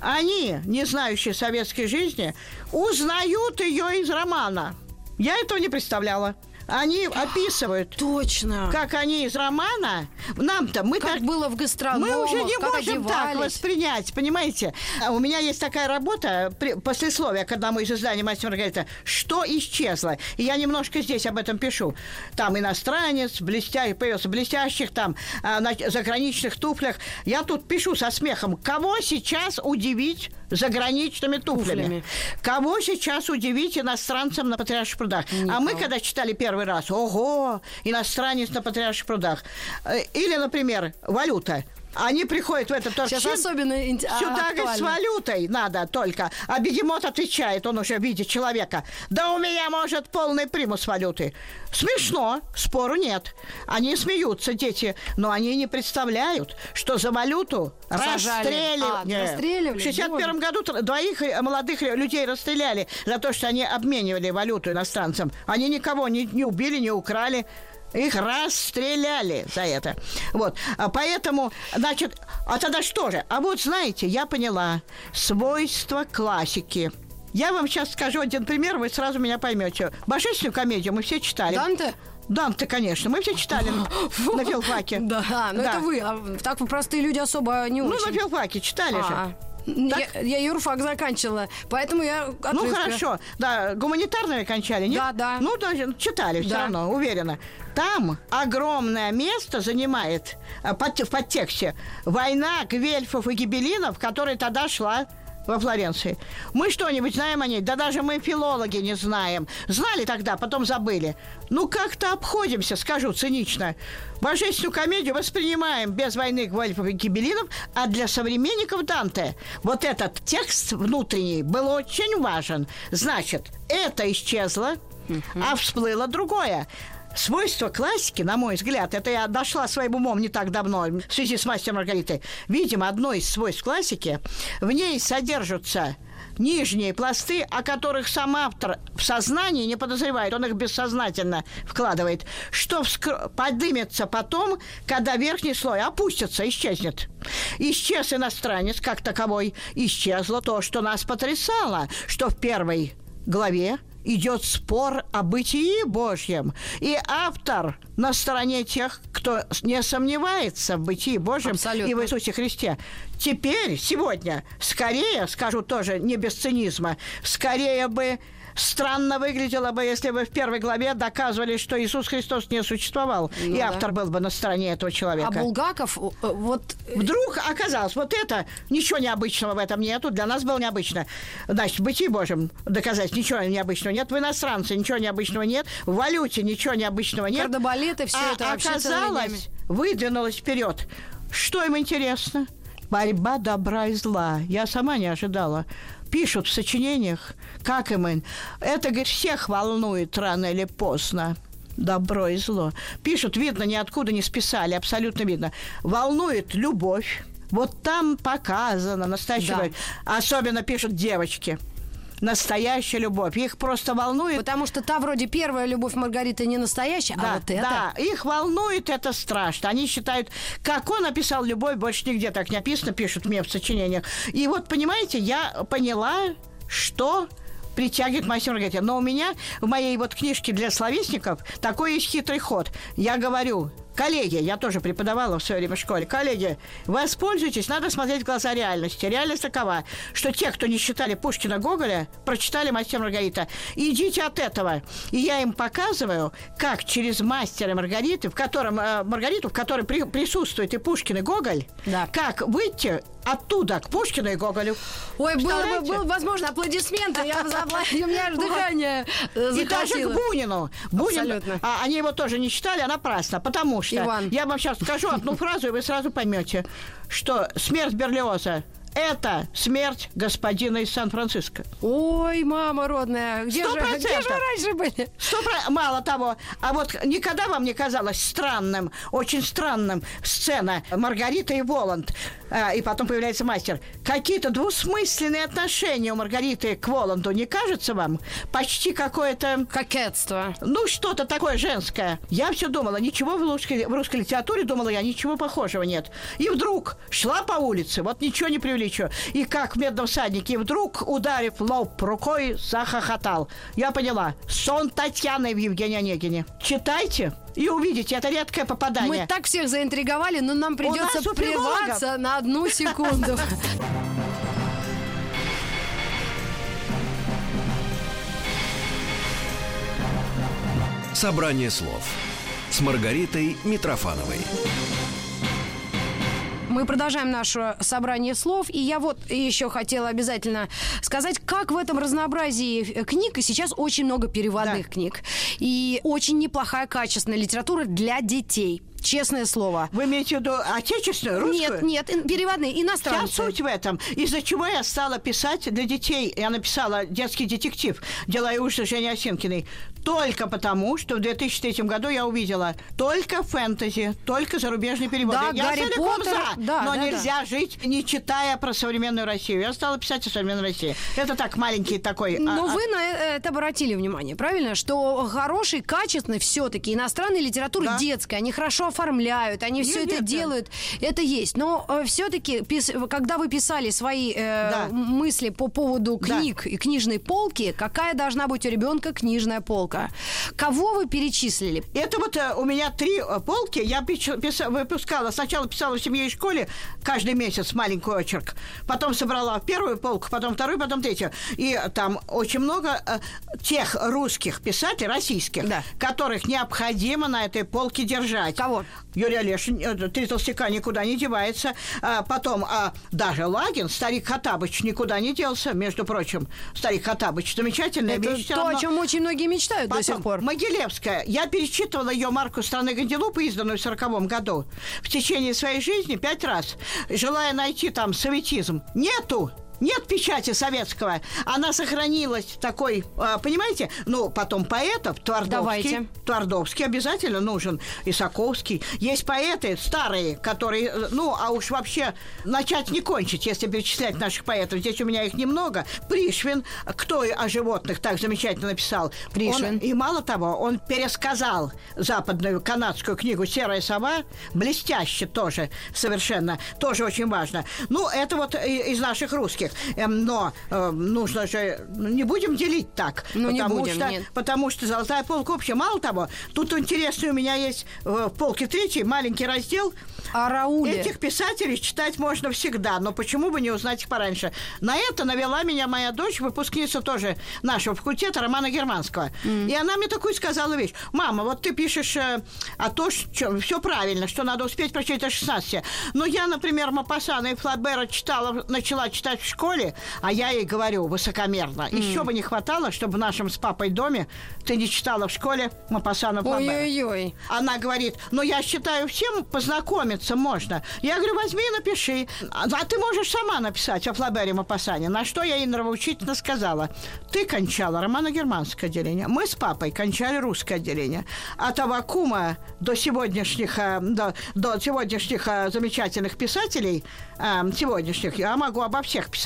Speaker 3: они, не знающие советской жизни, узнают ее из романа. Я этого не представляла. Они описывают
Speaker 2: Точно.
Speaker 3: как они из романа, нам-то, мы
Speaker 2: Как
Speaker 3: так...
Speaker 2: было в гастрономах,
Speaker 3: Мы уже не можем так
Speaker 2: одевались.
Speaker 3: воспринять, понимаете? А У меня есть такая работа, при- послесловие к одному из изданий «Мастер Маргарита», что исчезло. И я немножко здесь об этом пишу. Там иностранец, блестя... появился блестящих, там, а, на заграничных туфлях. Я тут пишу со смехом, кого сейчас удивить заграничными туфлями?
Speaker 2: Туфлями.
Speaker 3: Кого сейчас удивить иностранцам на Патриарших прудах? А мы, когда читали первый раз, ого, иностранец на Патриарших прудах. Э, Или, например, валюта. Они приходят в этот торчин.
Speaker 2: Сейчас особенно а,
Speaker 3: Сюда, говорит, с
Speaker 2: актуально.
Speaker 3: валютой надо только. А бегемот отвечает, он уже видит человека. Да у меня, может, полный примус валюты. Смешно, спору нет. Они смеются, дети, но они не представляют, что за валюту
Speaker 2: Сажали.
Speaker 3: расстреливали.
Speaker 2: А, расстреливали?
Speaker 3: В 61 году двоих э, молодых э, людей расстреляли за то, что они обменивали валюту иностранцам. Они никого не, не убили, не украли. Их расстреляли за это. Вот. А поэтому, значит, а тогда что же? А вот знаете, я поняла. Свойства классики. Я вам сейчас скажу один пример, вы сразу меня поймете. Божественную комедию мы все читали.
Speaker 2: Данте?
Speaker 3: Данте, конечно. Мы все читали на, филфаке.
Speaker 2: Да, ну
Speaker 3: Да.
Speaker 2: это вы. А так простые люди особо не
Speaker 3: Ну, на филфаке читали же.
Speaker 2: Я, я юрфак заканчивала, поэтому я
Speaker 3: Ну
Speaker 2: отрывка.
Speaker 3: хорошо, да, гуманитарные кончали, нет?
Speaker 2: Да, да.
Speaker 3: Ну, да, читали все
Speaker 2: Да.
Speaker 3: равно, уверена. Там огромное место занимает а, под- в подтексте война гвельфов и гибелинов, которая тогда шла во Флоренции. Мы что-нибудь знаем о ней? Да даже мы филологи не знаем. Знали тогда, потом забыли. Ну, как-то обходимся, скажу цинично. Божественную комедию воспринимаем без войны гвельфов и гибелинов, а для современников Данте вот этот текст внутренний был очень важен. Значит, это исчезло, а всплыло другое. Свойство классики, на мой взгляд, это я дошла своим умом не так давно в связи с мастером Маргаритой. Видимо, одно из свойств классики, в ней содержатся нижние пласты, о которых сам автор в сознании не подозревает, он их бессознательно вкладывает, что вскр- подымется потом, когда верхний слой опустится, исчезнет. Исчез иностранец как таковой, исчезло то, что нас потрясало, что в первой главе идет спор о бытии Божьем. И автор на стороне тех, кто не сомневается в бытии Божьем
Speaker 2: Абсолютно.
Speaker 3: и в Иисусе Христе. Теперь, сегодня, скорее, скажу тоже не без цинизма, скорее бы странно выглядело бы, если бы в первой главе доказывали, что Иисус Христос не существовал,
Speaker 2: Ну
Speaker 3: и
Speaker 2: да.
Speaker 3: автор был бы на стороне этого человека.
Speaker 2: А Булгаков, э, вот
Speaker 3: Вдруг оказалось, вот это, ничего необычного в этом нету, для нас было необычно. Значит, в бытии Божьем доказать ничего необычного нет, в иностранце ничего необычного нет, в валюте ничего необычного нет.
Speaker 2: Кардебалеты, все
Speaker 3: а
Speaker 2: это
Speaker 3: оказалось, выдвинулось вперед. Что им интересно? Борьба добра и зла. Я сама не ожидала. Пишут в сочинениях, как им. Это, говорит, всех волнует рано или поздно добро и зло. Пишут, видно, ниоткуда не списали, абсолютно видно. Волнует любовь. Вот там показано настоящая да. Особенно пишут девочки настоящая любовь. Их просто волнует...
Speaker 2: Потому что та вроде первая любовь Маргариты не настоящая, а
Speaker 3: да,
Speaker 2: а вот это...
Speaker 3: Да, их волнует это страшно. Они считают, как он описал любовь, больше нигде так не описано, пишут мне в сочинениях. И вот, понимаете, я поняла, что притягивает мастер Маргарита. Но у меня в моей вот книжке для словесников такой есть хитрый ход. Я говорю, Коллеги, я тоже преподавала в свое время в школе. Коллеги, воспользуйтесь, надо смотреть в глаза реальности. Реальность такова, что те, кто не читали Пушкина Гоголя, прочитали «Мастер Маргарита». Идите от этого. И я им показываю, как через «Мастера Маргариты», в котором, э, Маргариту, в которой при, присутствует и Пушкин, и Гоголь, да. как выйти оттуда к Пушкину и Гоголю.
Speaker 2: Ой, было бы, было, возможно, аплодисменты, я у меня аж дыхание
Speaker 3: И даже к Бунину. Бунин, а, они его тоже не читали, а напрасно, потому что Иван. я вам сейчас скажу одну фразу, и вы сразу поймете, что смерть Берлиоза это смерть господина из Сан-Франциско.
Speaker 2: Ой, мама родная, где, же, где же раньше были?
Speaker 3: Сто Мало того, а вот никогда вам не казалось странным, очень странным сцена Маргарита и Воланд, а, и потом появляется мастер. Какие-то двусмысленные отношения у Маргариты к Воланду, не кажется вам? Почти какое-то...
Speaker 2: Кокетство.
Speaker 3: Ну, что-то такое женское. Я все думала, ничего в русской, в русской литературе, думала я, ничего похожего нет. И вдруг шла по улице, вот ничего не привлекло Ильичу. И как в «Медном всаднике», вдруг, ударив лоб рукой, захохотал. Я поняла. Сон Татьяны в Евгении Онегине. Читайте и увидите, это редкое попадание.
Speaker 2: Мы так всех заинтриговали, но нам придется прерваться на одну секунду.
Speaker 1: Собрание слов с Маргаритой Митрофановой.
Speaker 2: Мы продолжаем наше собрание слов. И я вот еще хотела обязательно сказать, как в этом разнообразии книг, и сейчас очень много переводных да. книг, и очень неплохая качественная литература для детей. Честное слово.
Speaker 3: Вы имеете в виду отечественную, русскую?
Speaker 2: Нет, нет, переводные, иностранные.
Speaker 3: Вся суть в этом. Из-за чего я стала писать для детей. Я написала детский детектив «Дела и уши Жени Осинкиной». Только потому, что в 2003 году я увидела только фэнтези, только зарубежные переводы.
Speaker 2: Да,
Speaker 3: я
Speaker 2: Гарри Поттер, за,
Speaker 3: да, но
Speaker 2: да,
Speaker 3: нельзя
Speaker 2: да.
Speaker 3: жить, не читая про современную Россию. Я стала писать о современной России. Это так, маленький такой...
Speaker 2: Но а, вы а... на это обратили внимание, правильно? Что хороший, качественный все-таки иностранная литература да. детская, они хорошо оформляют, они все это делают, это есть. Но э, все-таки, когда вы писали свои э, мысли по поводу книг и книжной полки, какая должна быть у ребенка книжная полка? Кого вы перечислили?
Speaker 3: Это вот э, у меня три полки. Я выпускала, сначала писала в семье и школе каждый месяц маленький очерк, потом собрала первую полку, потом вторую, потом третью. И там очень много тех русских писателей, российских, которых необходимо на этой полке держать.
Speaker 2: Кого?
Speaker 3: Юрий Олешин, э, три толстяка никуда не девается. А потом а, даже Лагин, старик Хатабыч, никуда не делся, между прочим. Старик Хатабыч, замечательная
Speaker 2: Это
Speaker 3: вещь.
Speaker 2: то, равно. о чем очень многие мечтают потом, до сих пор.
Speaker 3: Могилевская. Я перечитывала ее марку «Страны Ганделупы», изданную в 40 году. В течение своей жизни пять раз, желая найти там советизм. Нету! Нет печати советского. Она сохранилась такой, а, понимаете? Ну, потом поэтов, Твардовский. Давайте. Твардовский обязательно нужен. Исаковский. Есть поэты старые, которые, ну, а уж вообще начать не кончить, если перечислять наших поэтов. Здесь у меня их немного. Пришвин, кто о животных так замечательно написал. Пришвин. Он, и мало того, он пересказал западную канадскую книгу «Серая сова». Блестяще тоже совершенно. Тоже очень важно. Ну, это вот из наших русских. Эм, но э, нужно же... Ну, не будем делить так.
Speaker 2: Ну,
Speaker 3: потому
Speaker 2: не будем,
Speaker 3: что,
Speaker 2: нет.
Speaker 3: Потому что золотая полка общая. Мало того, тут интересный у меня есть в полке третий маленький раздел.
Speaker 2: О Рауле.
Speaker 3: Этих писателей читать можно всегда, но почему бы не узнать их пораньше? На это навела меня моя дочь, выпускница тоже нашего факультета, Романа Германского. Mm. И она мне такую сказала вещь. Мама, вот ты пишешь э, о том, что все правильно, что надо успеть прочитать до 16. Но я, например, Мапасана и Флабера читала, начала читать в школе, а я ей говорю высокомерно. Еще бы не хватало, чтобы в нашем с папой доме ты не читала в школе Мапасана.
Speaker 2: Ой-ой-ой.
Speaker 3: Она говорит, ну я считаю, всем познакомиться можно. Я говорю, возьми и напиши. А а ты можешь сама написать о Флабере Мапасане. На что я ей нравоучительно сказала. Ты кончала романо-германское отделение. Мы с папой кончали русское отделение. От Авакума до сегодняшних, э, до, до сегодняшних э, замечательных писателей, э, сегодняшних, я могу обо всех писать.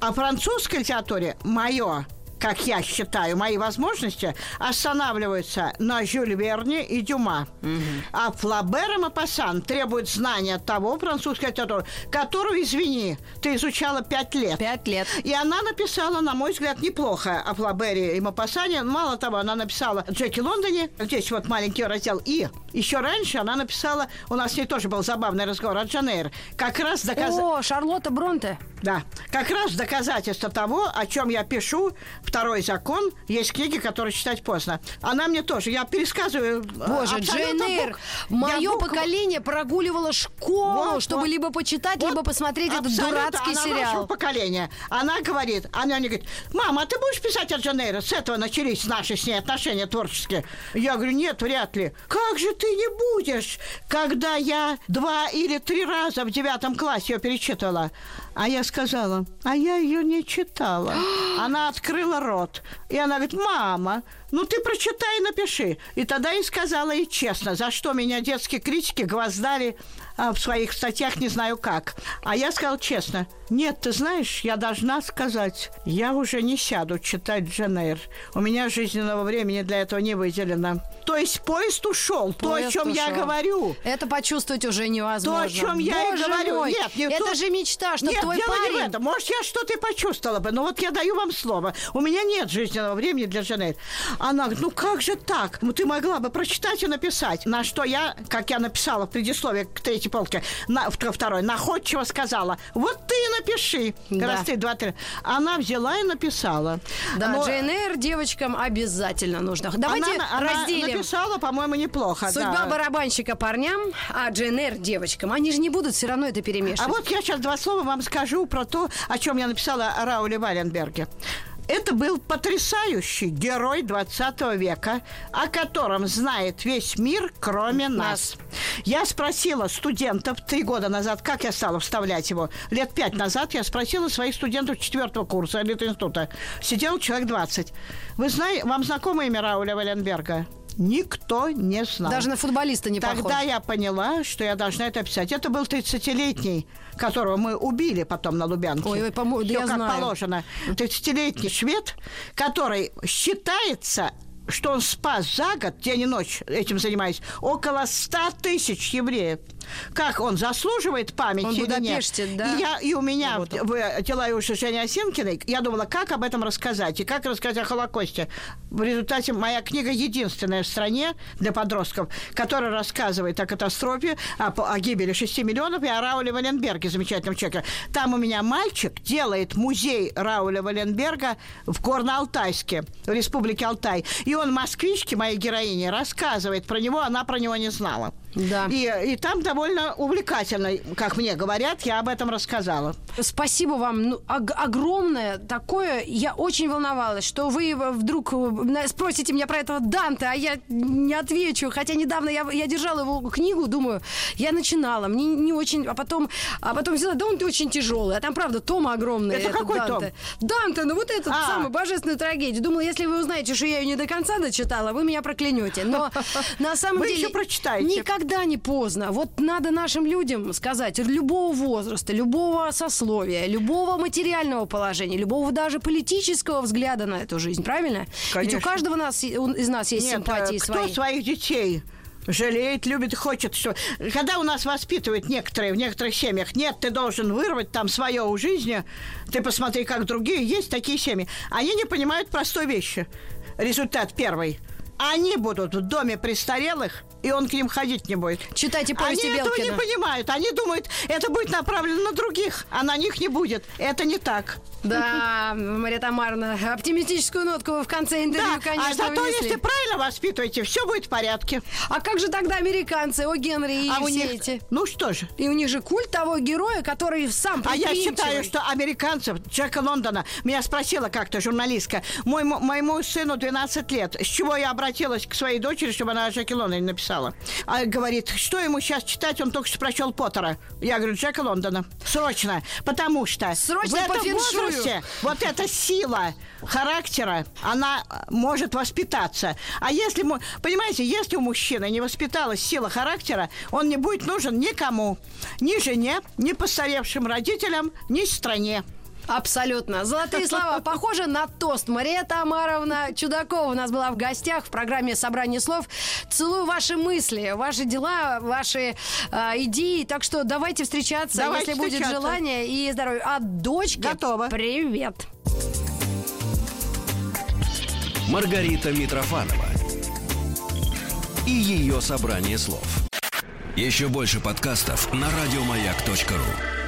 Speaker 3: О французской литературе мое как я считаю, мои возможности останавливаются на Жюль Верне и Дюма. Угу. А Флабер и Мапассан требуют знания того французской литературы, которую, извини, ты изучала пять лет.
Speaker 2: Пять лет.
Speaker 3: И она написала, на мой взгляд, неплохо о Флабере и Мапассане. Мало того, она написала Джеки Лондоне, здесь вот маленький раздел, и еще раньше она написала, у нас с ней тоже был забавный разговор о Джанейр, как раз доказать...
Speaker 2: О, Шарлотта Бронте.
Speaker 3: Да, как раз доказательство того, о чем я пишу второй закон, есть книги, которые читать поздно. Она мне тоже, я пересказываю.
Speaker 2: Э, Боже, Джейн Эйр, мое букв... поколение прогуливало школу, вот, чтобы вот, либо почитать, вот, либо посмотреть этот дурацкий
Speaker 3: она
Speaker 2: сериал.
Speaker 3: поколение. Она говорит, она мне говорит, мама, а ты будешь писать о Джейн Эйр? С этого начались наши с ней отношения творческие. Я говорю, нет, вряд ли. Как же ты не будешь, когда я два или три раза в девятом классе ее перечитывала? А я сказала, а я ее не читала. Она открыла рот. И она говорит, мама, ну ты прочитай и напиши. И тогда я сказала ей честно, за что меня детские критики гвоздали а, в своих статьях не знаю как. А я сказала честно, нет, ты знаешь, я должна сказать, я уже не сяду читать Дженейр. У меня жизненного времени для этого не выделено. То есть поезд ушел, поезд то, о чем ушел. я говорю.
Speaker 2: Это почувствовать уже невозможно.
Speaker 3: То, о чем я Боже и говорю.
Speaker 2: Мой,
Speaker 3: нет,
Speaker 2: не это то... же мечта, что
Speaker 3: нет,
Speaker 2: твой
Speaker 3: дело
Speaker 2: парень...
Speaker 3: не в этом. Может, я что-то и почувствовала бы, но вот я даю вам слово. У меня нет жизненного времени для Дженейр. Она говорит, ну как же так? Ну ты могла бы прочитать и написать. На что я, как я написала в предисловии к третьей полке, на, второй, находчиво сказала, вот ты и напиши. Да. Раз ты, два, три. Она взяла и написала.
Speaker 2: Да, Но... Эйр девочкам обязательно нужно. Давайте
Speaker 3: она,
Speaker 2: разделим.
Speaker 3: Она написала, по-моему, неплохо.
Speaker 2: Судьба
Speaker 3: да.
Speaker 2: барабанщика парням, а Эйр девочкам. Они же не будут все равно это перемешивать.
Speaker 3: А вот я сейчас два слова вам скажу про то, о чем я написала о Рауле Валенберге. Это был потрясающий герой 20 века, о котором знает весь мир, кроме нас. Я спросила студентов три года назад, как я стала вставлять его. Лет пять назад я спросила своих студентов четвертого курса института. Сидел человек 20. Вы знаете, вам знакомо имя Рауля Валенберга? Никто не знал.
Speaker 2: Даже на футболиста не
Speaker 3: Тогда
Speaker 2: похож.
Speaker 3: я поняла, что я должна это описать. Это был 30-летний, которого мы убили потом на Лубянке.
Speaker 2: Ой, ой, помо...
Speaker 3: Все
Speaker 2: я
Speaker 3: как
Speaker 2: знаю.
Speaker 3: положено. 30-летний швед, который считается что он спас за год, день и ночь этим занимаясь, около 100 тысяч евреев. Как он заслуживает памяти он или нет?
Speaker 2: да?
Speaker 3: И, я, и у меня вот. в дела у Жени Осинкиной, я думала, как об этом рассказать, и как рассказать о Холокосте. В результате моя книга единственная в стране для подростков, которая рассказывает о катастрофе, о, о гибели 6 миллионов и о Рауле Валенберге, замечательном человеке. Там у меня мальчик делает музей Рауля Валенберга в Горно-Алтайске, в Республике Алтай. И он москвичке, моей героине, рассказывает про него, она про него не знала.
Speaker 2: Да.
Speaker 3: И, и там довольно увлекательно, как мне говорят, я об этом рассказала.
Speaker 2: Спасибо вам ну, ог- огромное такое. Я очень волновалась, что вы вдруг э, спросите меня про этого Данте, а я не отвечу. Хотя недавно я, я держала его книгу, думаю, я начинала, мне не очень, а потом, а потом взяла, да он очень тяжелый, а там правда тома огромная.
Speaker 3: Это какой
Speaker 2: Данте. том? Данте, ну вот этот а. самый божественную трагедию. Думала, если вы узнаете, что я ее не до конца дочитала, вы меня проклянете. Но на самом
Speaker 3: вы
Speaker 2: деле...
Speaker 3: еще прочитаете.
Speaker 2: Никогда никогда не поздно. Вот надо нашим людям сказать, любого возраста, любого сословия, любого материального положения, любого даже политического взгляда на эту жизнь, правильно?
Speaker 3: Конечно.
Speaker 2: Ведь у каждого нас, из нас есть
Speaker 3: Нет,
Speaker 2: симпатии
Speaker 3: кто
Speaker 2: свои.
Speaker 3: своих детей жалеет, любит, хочет, что... Когда у нас воспитывают некоторые, в некоторых семьях, нет, ты должен вырвать там свое у жизни, ты посмотри, как другие, есть такие семьи. Они не понимают простой вещи. Результат первый – они будут в доме престарелых, и он к ним ходить не будет.
Speaker 2: Читайте повести
Speaker 3: Они
Speaker 2: Белкина.
Speaker 3: этого не понимают. Они думают, это будет направлено на других, а на них не будет. Это не так.
Speaker 2: Да, Мария Тамаровна, оптимистическую нотку вы в конце интервью,
Speaker 3: Да,
Speaker 2: конечно,
Speaker 3: а зато
Speaker 2: внесли.
Speaker 3: если правильно воспитываете, все будет в порядке.
Speaker 2: А как же тогда американцы, о Генри и
Speaker 3: а у
Speaker 2: все
Speaker 3: них,
Speaker 2: эти?
Speaker 3: ну что же,
Speaker 2: И у них же культ того героя, который сам
Speaker 3: А я считаю, что американцев, Джека Лондона, меня спросила как-то журналистка, мой, моему сыну 12 лет, с чего я обратилась к своей дочери, чтобы она о Джеке Лондоне написала. А говорит, что ему сейчас читать, он только что прочел Поттера. Я говорю, Джека Лондона. Срочно. Потому что
Speaker 2: Срочно
Speaker 3: в этом возрасте вот эта сила характера, она э, может воспитаться. А если, понимаете, если у мужчины не воспиталась сила характера, он не будет нужен никому. Ни жене, ни постаревшим родителям, ни стране.
Speaker 2: Абсолютно. Золотые слова. Похоже на тост. Мария Тамаровна Чудакова у нас была в гостях в программе «Собрание слов». Целую ваши мысли, ваши дела, ваши э, идеи. Так что давайте встречаться,
Speaker 3: Давайте
Speaker 2: если будет
Speaker 3: встречаться.
Speaker 2: желание и здоровье. А дочке
Speaker 3: Готово.
Speaker 2: привет.
Speaker 1: Маргарита Митрофанова и ее собрание слов. Еще больше подкастов на радиомаяк.ру.